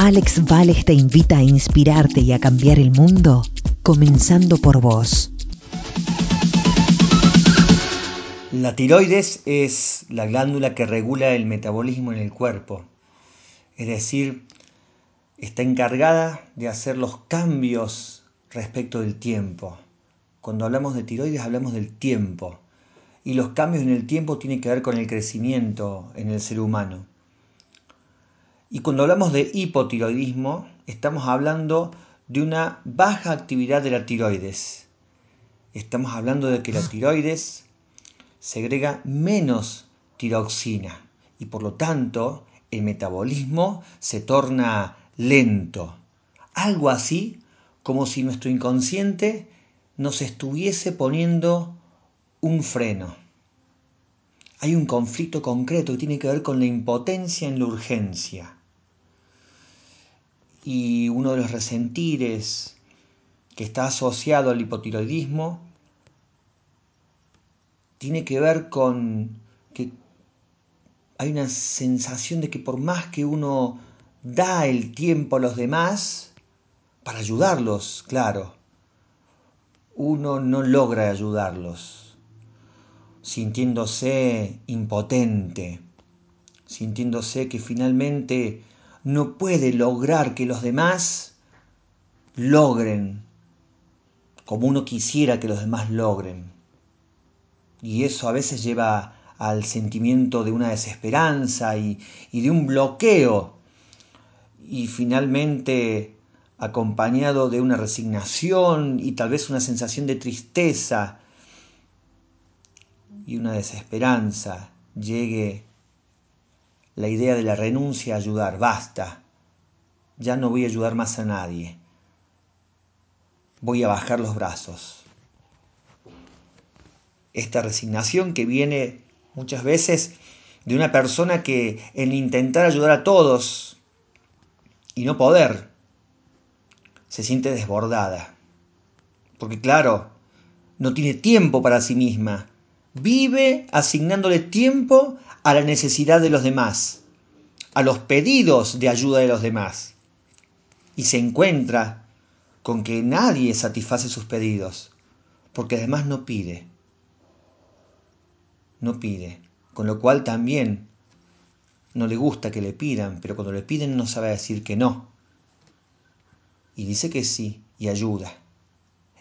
Alex Vales te invita a inspirarte y a cambiar el mundo, comenzando por vos. La tiroides es la glándula que regula el metabolismo en el cuerpo, es decir, está encargada de hacer los cambios respecto del tiempo. Cuando hablamos de tiroides hablamos del tiempo y los cambios en el tiempo tienen que ver con el crecimiento en el ser humano. Y cuando hablamos de hipotiroidismo estamos hablando de una baja actividad de la tiroides. Estamos hablando de que la tiroides segrega menos tiroxina y por lo tanto el metabolismo se torna lento. Algo así como si nuestro inconsciente nos estuviese poniendo un freno. Hay un conflicto concreto que tiene que ver con la impotencia en la urgencia. Y uno de los resentires que está asociado al hipotiroidismo tiene que ver con que hay una sensación de que por más que uno da el tiempo a los demás, para ayudarlos, claro, uno no logra ayudarlos, sintiéndose impotente, sintiéndose que finalmente no puede lograr que los demás logren como uno quisiera que los demás logren. Y eso a veces lleva al sentimiento de una desesperanza y, de un bloqueo. Y finalmente acompañado de una resignación y tal vez una sensación de tristeza y una desesperanza, llegue la idea de la renuncia a ayudar, basta, ya no voy a ayudar más a nadie, voy a bajar los brazos. Esta resignación que viene muchas veces de una persona que en intentar ayudar a todos y no poder, se siente desbordada. Porque claro, no tiene tiempo para sí misma. Vive asignándole tiempo a la necesidad de los demás, a los pedidos de ayuda de los demás. Y se encuentra con que nadie satisface sus pedidos, porque además no pide. No pide. Con lo cual también no le gusta que le pidan, pero cuando le piden no sabe decir que no y dice que sí y ayuda,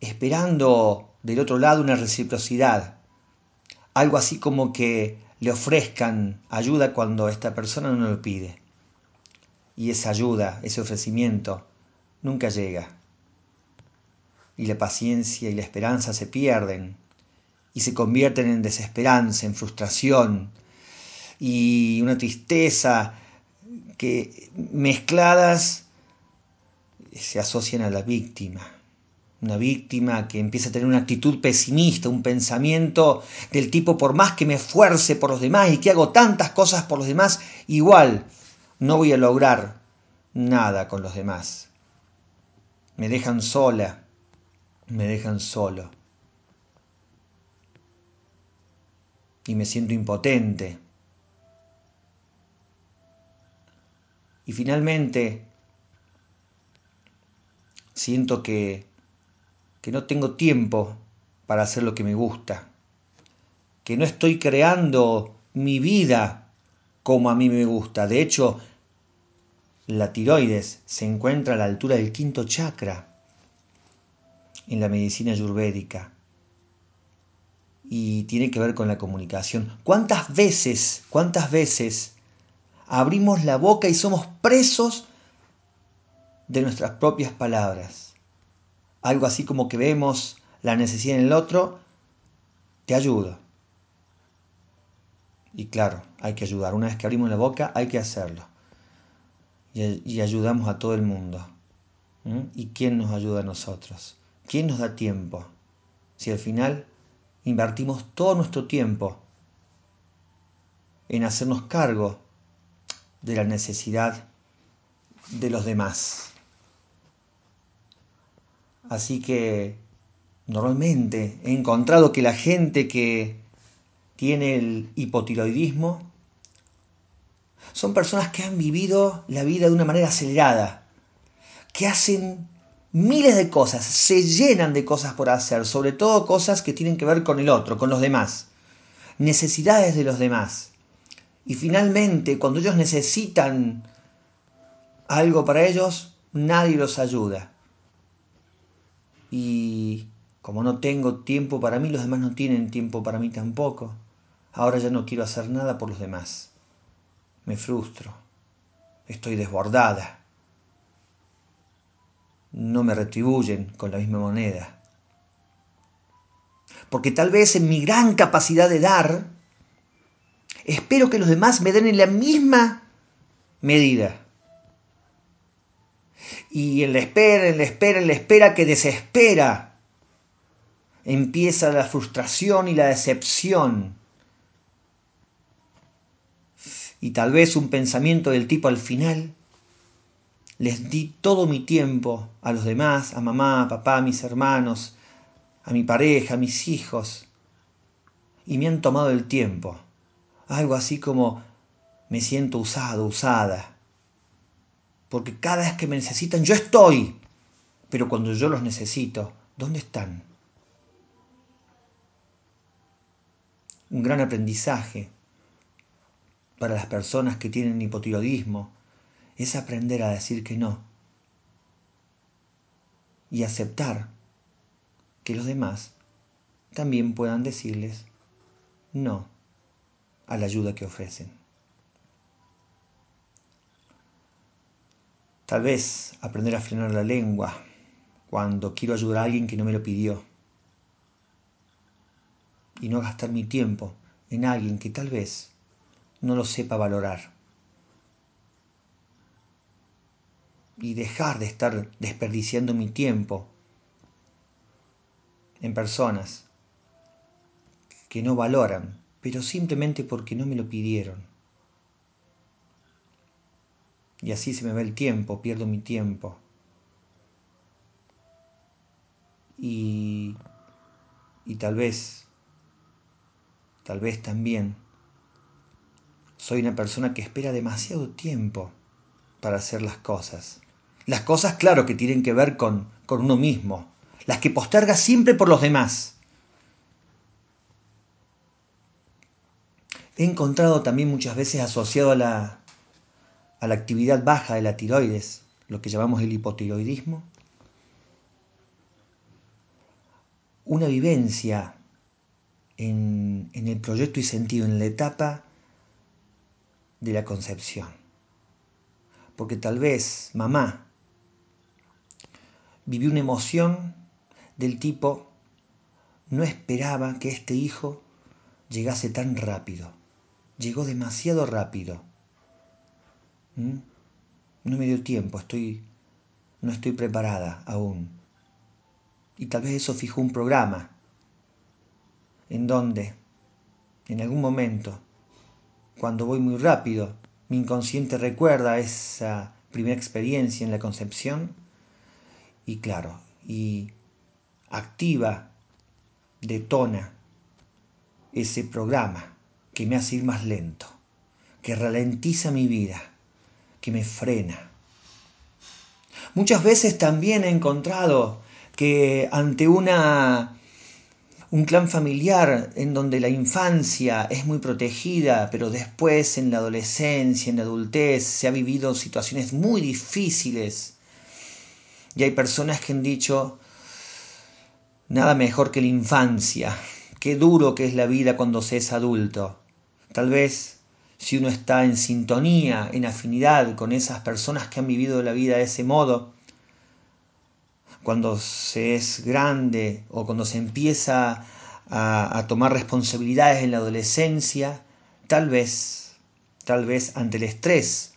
esperando del otro lado una reciprocidad, algo así como que le ofrezcan ayuda cuando esta persona no lo pide. Y esa ayuda, ese ofrecimiento, nunca llega. Y la paciencia y la esperanza se pierden y se convierten en desesperanza, en frustración y una tristeza que mezcladas se asocian a la víctima. Una víctima que empieza a tener una actitud pesimista, un pensamiento del tipo por más que me esfuerce por los demás y que hago tantas cosas por los demás, igual no voy a lograr nada con los demás. Me dejan sola, me dejan solo. Y me siento impotente. Y finalmente siento que, que no tengo tiempo para hacer lo que me gusta, que no estoy creando mi vida como a mí me gusta. De hecho, la tiroides se encuentra a la altura del quinto chakra en la medicina ayurvédica y tiene que ver con la comunicación. ¿Cuántas veces, cuántas veces abrimos la boca y somos presos de nuestras propias palabras. Algo así como que vemos la necesidad en el otro, te ayudo. Y claro, hay que ayudar. Una vez que abrimos la boca, hay que hacerlo. y, ayudamos a todo el mundo. ¿Y quién nos ayuda a nosotros? ¿Quién nos da tiempo? Si al final invertimos todo nuestro tiempo en hacernos cargo de la necesidad de los demás. Así que normalmente he encontrado que la gente que tiene el hipotiroidismo son personas que han vivido la vida de una manera acelerada, que hacen miles de cosas, se llenan de cosas por hacer, sobre todo cosas que tienen que ver con el otro, con los demás, necesidades de los demás. Y finalmente, cuando ellos necesitan algo para ellos, nadie los ayuda. Y como no tengo tiempo para mí, los demás no tienen tiempo para mí tampoco. Ahora ya no quiero hacer nada por los demás. Me frustro. Estoy desbordada. No me retribuyen con la misma moneda. Porque tal vez en mi gran capacidad de dar, espero que los demás me den en la misma medida. Y en la espera, en la espera, en la espera que desespera, empieza la frustración y la decepción y tal vez un pensamiento del tipo al final, les di todo mi tiempo a los demás, a mamá, a papá, a mis hermanos, a mi pareja, a mis hijos, y me han tomado el tiempo. Algo así como me siento usado, usada. Porque cada vez que me necesitan, yo estoy. Pero cuando yo los necesito, ¿dónde están? Un gran aprendizaje para las personas que tienen hipotiroidismo es aprender a decir que no y aceptar que los demás también puedan decirles no a la ayuda que ofrecen. Tal vez aprender a frenar la lengua cuando quiero ayudar a alguien que no me lo pidió. Y no gastar mi tiempo en alguien que tal vez no lo sepa valorar. Y dejar de estar desperdiciando mi tiempo en personas que no valoran, pero simplemente porque no me lo pidieron. Y así se me va el tiempo, pierdo mi tiempo. Y, y tal vez, tal vez también soy una persona que espera demasiado tiempo para hacer las cosas. Las cosas, claro, que tienen que ver con, con uno mismo. Las que posterga siempre por los demás. He encontrado también muchas veces asociado a la, a la actividad baja de la tiroides, lo que llamamos el hipotiroidismo, una vivencia en, en el proyecto y sentido, en la etapa de la concepción. Porque tal vez mamá vivió una emoción del tipo, no esperaba que este hijo llegase tan rápido. Llegó demasiado rápido. ¿Mm? No me dio tiempo, estoy, no estoy preparada aún. Y tal vez eso fijó un programa en donde, en algún momento, cuando voy muy rápido, mi inconsciente recuerda esa primera experiencia en la concepción y claro, y activa, detona ese programa que me hace ir más lento, que ralentiza mi vida, que me frena. Muchas veces también he encontrado que ante una un clan familiar en donde la infancia es muy protegida, pero después en la adolescencia, en la adultez, se ha vivido situaciones muy difíciles. Y hay personas que han dicho, nada mejor que la infancia, qué duro que es la vida cuando se es adulto. Tal vez si uno está en sintonía, en afinidad con esas personas que han vivido la vida de ese modo, cuando se es grande o cuando se empieza a, tomar responsabilidades en la adolescencia, tal vez, tal vez ante el estrés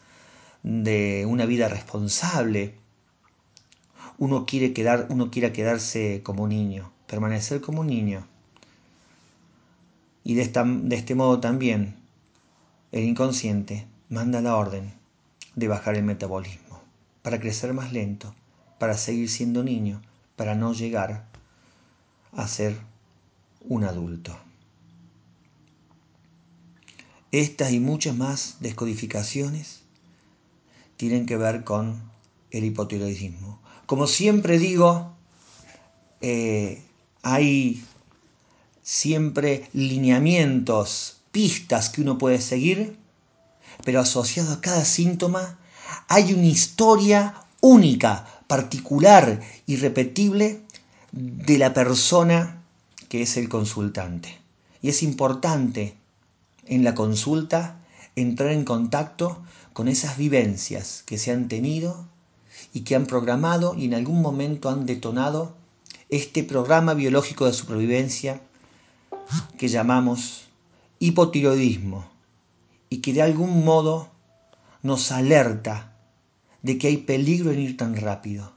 de una vida responsable. Uno quiere, quedar, uno quiere quedarse como niño, permanecer como un niño. Y de, de este modo también el inconsciente manda la orden de bajar el metabolismo, para crecer más lento, para seguir siendo niño, para no llegar a ser un adulto. Estas y muchas más descodificaciones tienen que ver con el hipotiroidismo. Como siempre digo, eh, hay siempre lineamientos, pistas que uno puede seguir, pero asociado a cada síntoma hay una historia única, particular, irrepetible de la persona que es el consultante. Y es importante en la consulta entrar en contacto con esas vivencias que se han tenido y que han programado y en algún momento han detonado este programa biológico de supervivencia que llamamos hipotiroidismo y que de algún modo nos alerta de que hay peligro en ir tan rápido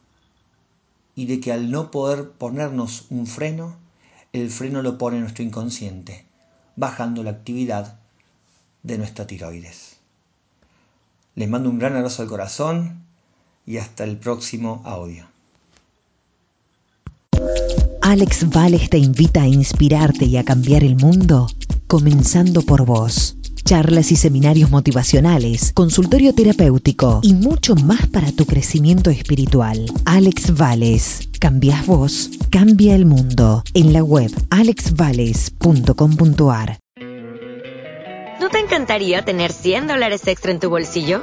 y de que al no poder ponernos un freno, el freno lo pone nuestro inconsciente bajando la actividad de nuestra tiroides. Les mando un gran abrazo al corazón y hasta el próximo audio. Alex Vales te invita a inspirarte y a cambiar el mundo, comenzando por vos. Charlas y seminarios motivacionales, consultorio terapéutico y mucho más para tu crecimiento espiritual. Alex Vales Cambias vos, cambia el mundo. En la web alexvales.com.ar. ¿No te encantaría tener 100 dólares extra en tu bolsillo?